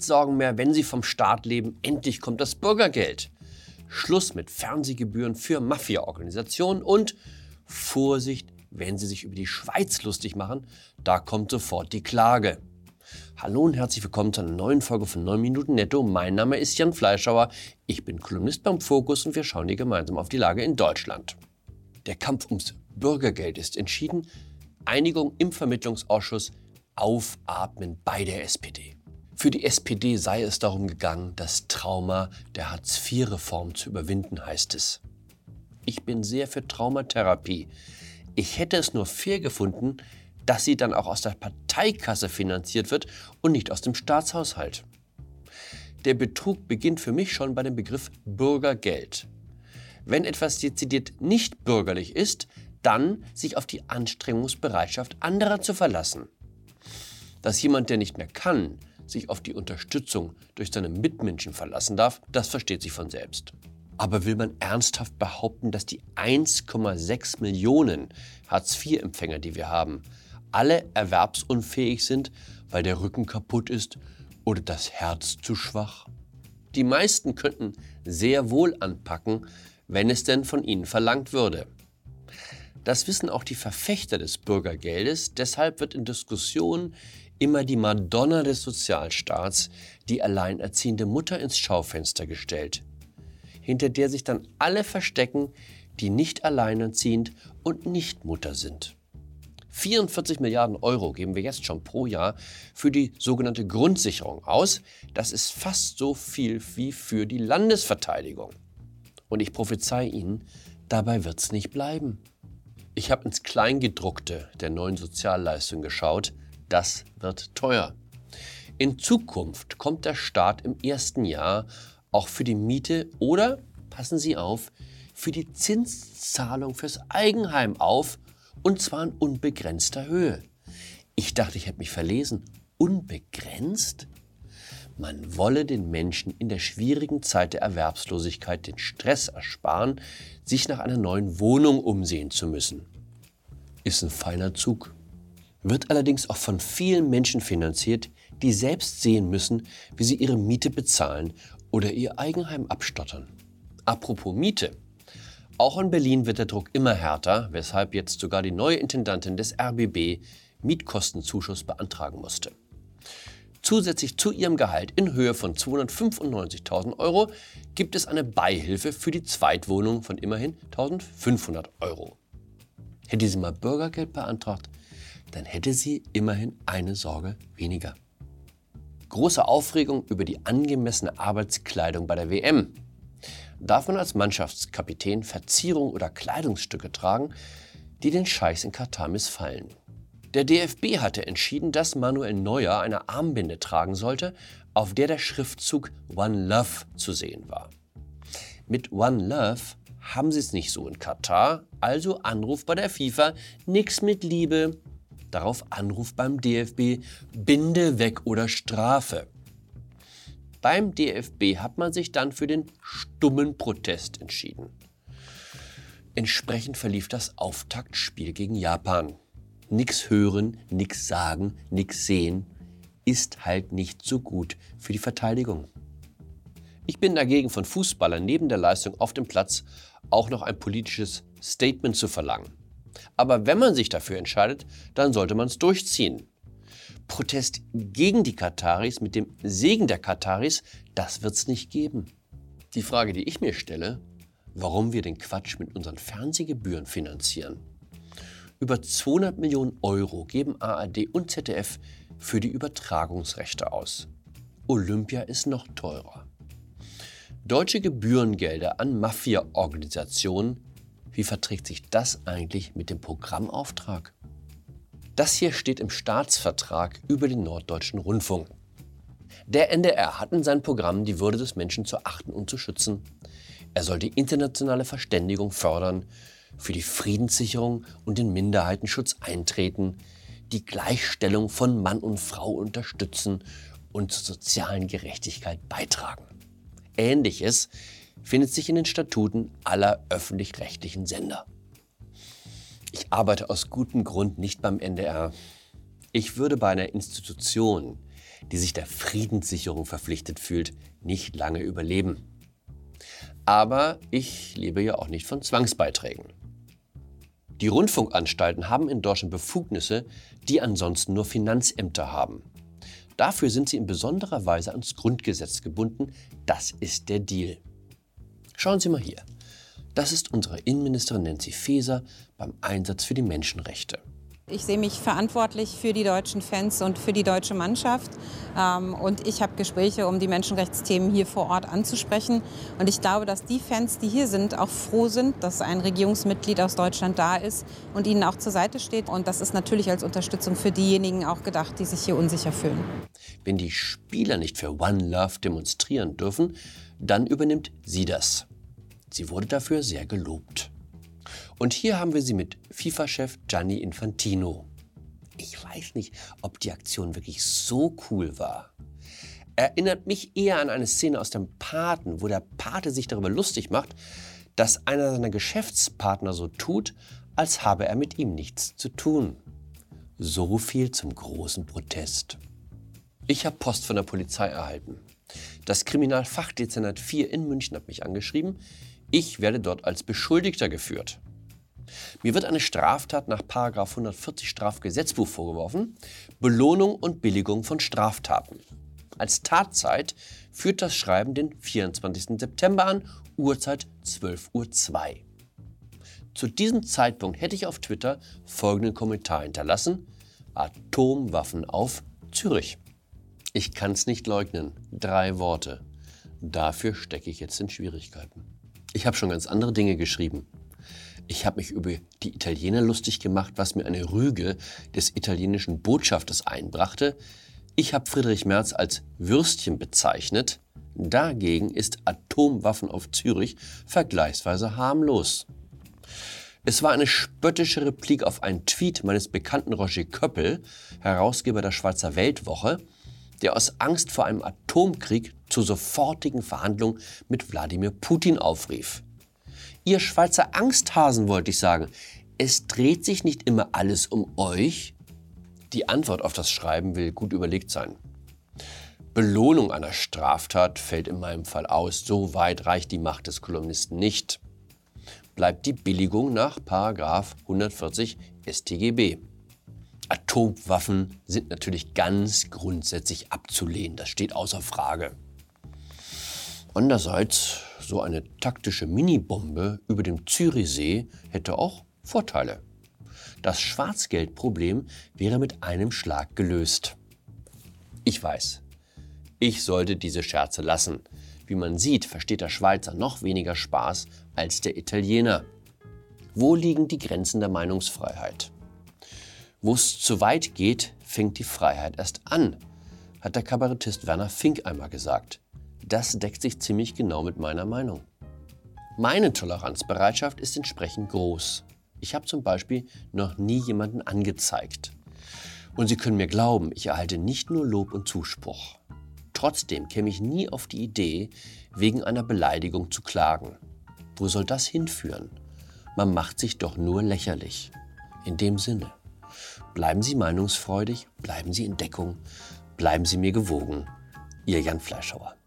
Mietsorgen mehr, wenn Sie vom Staat leben. Endlich kommt das Bürgergeld. Schluss mit Fernsehgebühren für Mafia-Organisationen und Vorsicht, wenn Sie sich über die Schweiz lustig machen, da kommt sofort die Klage. Hallo und herzlich willkommen zu einer neuen Folge von 9 Minuten Netto. Mein Name ist Jan Fleischauer. Ich bin Kolumnist beim Fokus und wir schauen hier gemeinsam auf die Lage in Deutschland. Der Kampf ums Bürgergeld ist entschieden. Einigung im Vermittlungsausschuss aufatmen bei der SPD. Für die SPD sei es darum gegangen, das Trauma der Hartz-IV-Reform zu überwinden, heißt es. Ich bin sehr für Traumatherapie. Ich hätte es nur fair gefunden, dass sie dann auch aus der Parteikasse finanziert wird und nicht aus dem Staatshaushalt. Der Betrug beginnt für mich schon bei dem Begriff Bürgergeld. Wenn etwas dezidiert nicht bürgerlich ist, dann sich auf die Anstrengungsbereitschaft anderer zu verlassen. Dass jemand, der nicht mehr kann, sich auf die Unterstützung durch seine Mitmenschen verlassen darf, das versteht sich von selbst. Aber will man ernsthaft behaupten, dass die 1,6 Millionen Hartz-IV-Empfänger, die wir haben, alle erwerbsunfähig sind, weil der Rücken kaputt ist oder das Herz zu schwach? Die meisten könnten sehr wohl anpacken, wenn es denn von ihnen verlangt würde. Das wissen auch die Verfechter des Bürgergeldes, deshalb wird in Diskussionen immer die Madonna des Sozialstaats, die alleinerziehende Mutter, ins Schaufenster gestellt, hinter der sich dann alle verstecken, die nicht alleinerziehend und nicht Mutter sind. 44 Milliarden Euro geben wir jetzt schon pro Jahr für die sogenannte Grundsicherung aus. Das ist fast so viel wie für die Landesverteidigung. Und ich prophezei Ihnen, dabei wird es nicht bleiben. Ich habe ins Kleingedruckte der neuen Sozialleistung geschaut. Das wird teuer. In Zukunft kommt der Staat im ersten Jahr auch für die Miete oder, passen Sie auf, für die Zinszahlung fürs Eigenheim auf, und zwar in unbegrenzter Höhe. Ich dachte, ich hätte mich verlesen. Unbegrenzt? Man wolle den Menschen in der schwierigen Zeit der Erwerbslosigkeit den Stress ersparen, sich nach einer neuen Wohnung umsehen zu müssen. Ist ein feiner Zug wird allerdings auch von vielen Menschen finanziert, die selbst sehen müssen, wie sie ihre Miete bezahlen oder ihr Eigenheim abstottern. Apropos Miete. Auch in Berlin wird der Druck immer härter, weshalb jetzt sogar die neue Intendantin des RBB Mietkostenzuschuss beantragen musste. Zusätzlich zu ihrem Gehalt in Höhe von 295.000 Euro gibt es eine Beihilfe für die Zweitwohnung von immerhin 1.500 Euro. Hätte sie mal Bürgergeld beantragt, dann hätte sie immerhin eine Sorge weniger. Große Aufregung über die angemessene Arbeitskleidung bei der WM. Darf man als Mannschaftskapitän Verzierung oder Kleidungsstücke tragen, die den Scheiß in Katar missfallen? Der DFB hatte entschieden, dass Manuel Neuer eine Armbinde tragen sollte, auf der der Schriftzug One Love zu sehen war. Mit One Love haben sie es nicht so in Katar, also Anruf bei der FIFA, nix mit Liebe, Darauf Anruf beim DFB, Binde weg oder Strafe. Beim DFB hat man sich dann für den stummen Protest entschieden. Entsprechend verlief das Auftaktspiel gegen Japan. Nix hören, nix sagen, nix sehen ist halt nicht so gut für die Verteidigung. Ich bin dagegen von Fußballern neben der Leistung auf dem Platz auch noch ein politisches Statement zu verlangen. Aber wenn man sich dafür entscheidet, dann sollte man es durchziehen. Protest gegen die Kataris mit dem Segen der Kataris, das wird es nicht geben. Die Frage, die ich mir stelle, warum wir den Quatsch mit unseren Fernsehgebühren finanzieren. Über 200 Millionen Euro geben ARD und ZDF für die Übertragungsrechte aus. Olympia ist noch teurer. Deutsche Gebührengelder an Mafia-Organisationen wie verträgt sich das eigentlich mit dem Programmauftrag? Das hier steht im Staatsvertrag über den Norddeutschen Rundfunk. Der NDR hat in seinem Programm die Würde des Menschen zu achten und zu schützen. Er soll die internationale Verständigung fördern, für die Friedenssicherung und den Minderheitenschutz eintreten, die Gleichstellung von Mann und Frau unterstützen und zur sozialen Gerechtigkeit beitragen. Ähnliches findet sich in den Statuten aller öffentlich-rechtlichen Sender. Ich arbeite aus gutem Grund nicht beim NDR. Ich würde bei einer Institution, die sich der Friedenssicherung verpflichtet fühlt, nicht lange überleben. Aber ich lebe ja auch nicht von Zwangsbeiträgen. Die Rundfunkanstalten haben in Deutschland Befugnisse, die ansonsten nur Finanzämter haben. Dafür sind sie in besonderer Weise ans Grundgesetz gebunden. Das ist der Deal. Schauen Sie mal hier. Das ist unsere Innenministerin Nancy Faeser beim Einsatz für die Menschenrechte. Ich sehe mich verantwortlich für die deutschen Fans und für die deutsche Mannschaft. Ähm, und ich habe Gespräche, um die Menschenrechtsthemen hier vor Ort anzusprechen. Und ich glaube, dass die Fans, die hier sind, auch froh sind, dass ein Regierungsmitglied aus Deutschland da ist und ihnen auch zur Seite steht. Und das ist natürlich als Unterstützung für diejenigen auch gedacht, die sich hier unsicher fühlen. Wenn die Spieler nicht für One Love demonstrieren dürfen, dann übernimmt sie das. Sie wurde dafür sehr gelobt. Und hier haben wir sie mit FIFA-Chef Gianni Infantino. Ich weiß nicht, ob die Aktion wirklich so cool war. Erinnert mich eher an eine Szene aus dem Paten, wo der Pate sich darüber lustig macht, dass einer seiner Geschäftspartner so tut, als habe er mit ihm nichts zu tun. So viel zum großen Protest. Ich habe Post von der Polizei erhalten. Das Kriminalfachdezernat 4 in München hat mich angeschrieben. Ich werde dort als Beschuldigter geführt. Mir wird eine Straftat nach 140 Strafgesetzbuch vorgeworfen, Belohnung und Billigung von Straftaten. Als Tatzeit führt das Schreiben den 24. September an, Uhrzeit 12.02 Uhr. Zu diesem Zeitpunkt hätte ich auf Twitter folgenden Kommentar hinterlassen: Atomwaffen auf Zürich. Ich kann es nicht leugnen. Drei Worte. Dafür stecke ich jetzt in Schwierigkeiten. Ich habe schon ganz andere Dinge geschrieben. Ich habe mich über die Italiener lustig gemacht, was mir eine Rüge des italienischen Botschafters einbrachte. Ich habe Friedrich Merz als Würstchen bezeichnet. Dagegen ist Atomwaffen auf Zürich vergleichsweise harmlos. Es war eine spöttische Replik auf einen Tweet meines bekannten Roger Köppel, Herausgeber der Schweizer Weltwoche, der aus Angst vor einem Atomkrieg zu sofortigen Verhandlungen mit Wladimir Putin aufrief. Ihr Schweizer Angsthasen, wollte ich sagen. Es dreht sich nicht immer alles um euch. Die Antwort auf das Schreiben will gut überlegt sein. Belohnung einer Straftat fällt in meinem Fall aus. So weit reicht die Macht des Kolumnisten nicht. Bleibt die Billigung nach 140 StGB. Atomwaffen sind natürlich ganz grundsätzlich abzulehnen. Das steht außer Frage. Andererseits, so eine taktische Minibombe über dem Zürichsee hätte auch Vorteile. Das Schwarzgeldproblem wäre mit einem Schlag gelöst. Ich weiß, ich sollte diese Scherze lassen. Wie man sieht, versteht der Schweizer noch weniger Spaß als der Italiener. Wo liegen die Grenzen der Meinungsfreiheit? Wo es zu weit geht, fängt die Freiheit erst an, hat der Kabarettist Werner Fink einmal gesagt das deckt sich ziemlich genau mit meiner Meinung. Meine Toleranzbereitschaft ist entsprechend groß. Ich habe zum Beispiel noch nie jemanden angezeigt. Und Sie können mir glauben, ich erhalte nicht nur Lob und Zuspruch. Trotzdem käme ich nie auf die Idee, wegen einer Beleidigung zu klagen. Wo soll das hinführen? Man macht sich doch nur lächerlich. In dem Sinne, bleiben Sie meinungsfreudig, bleiben Sie in Deckung, bleiben Sie mir gewogen. Ihr Jan Fleischhauer.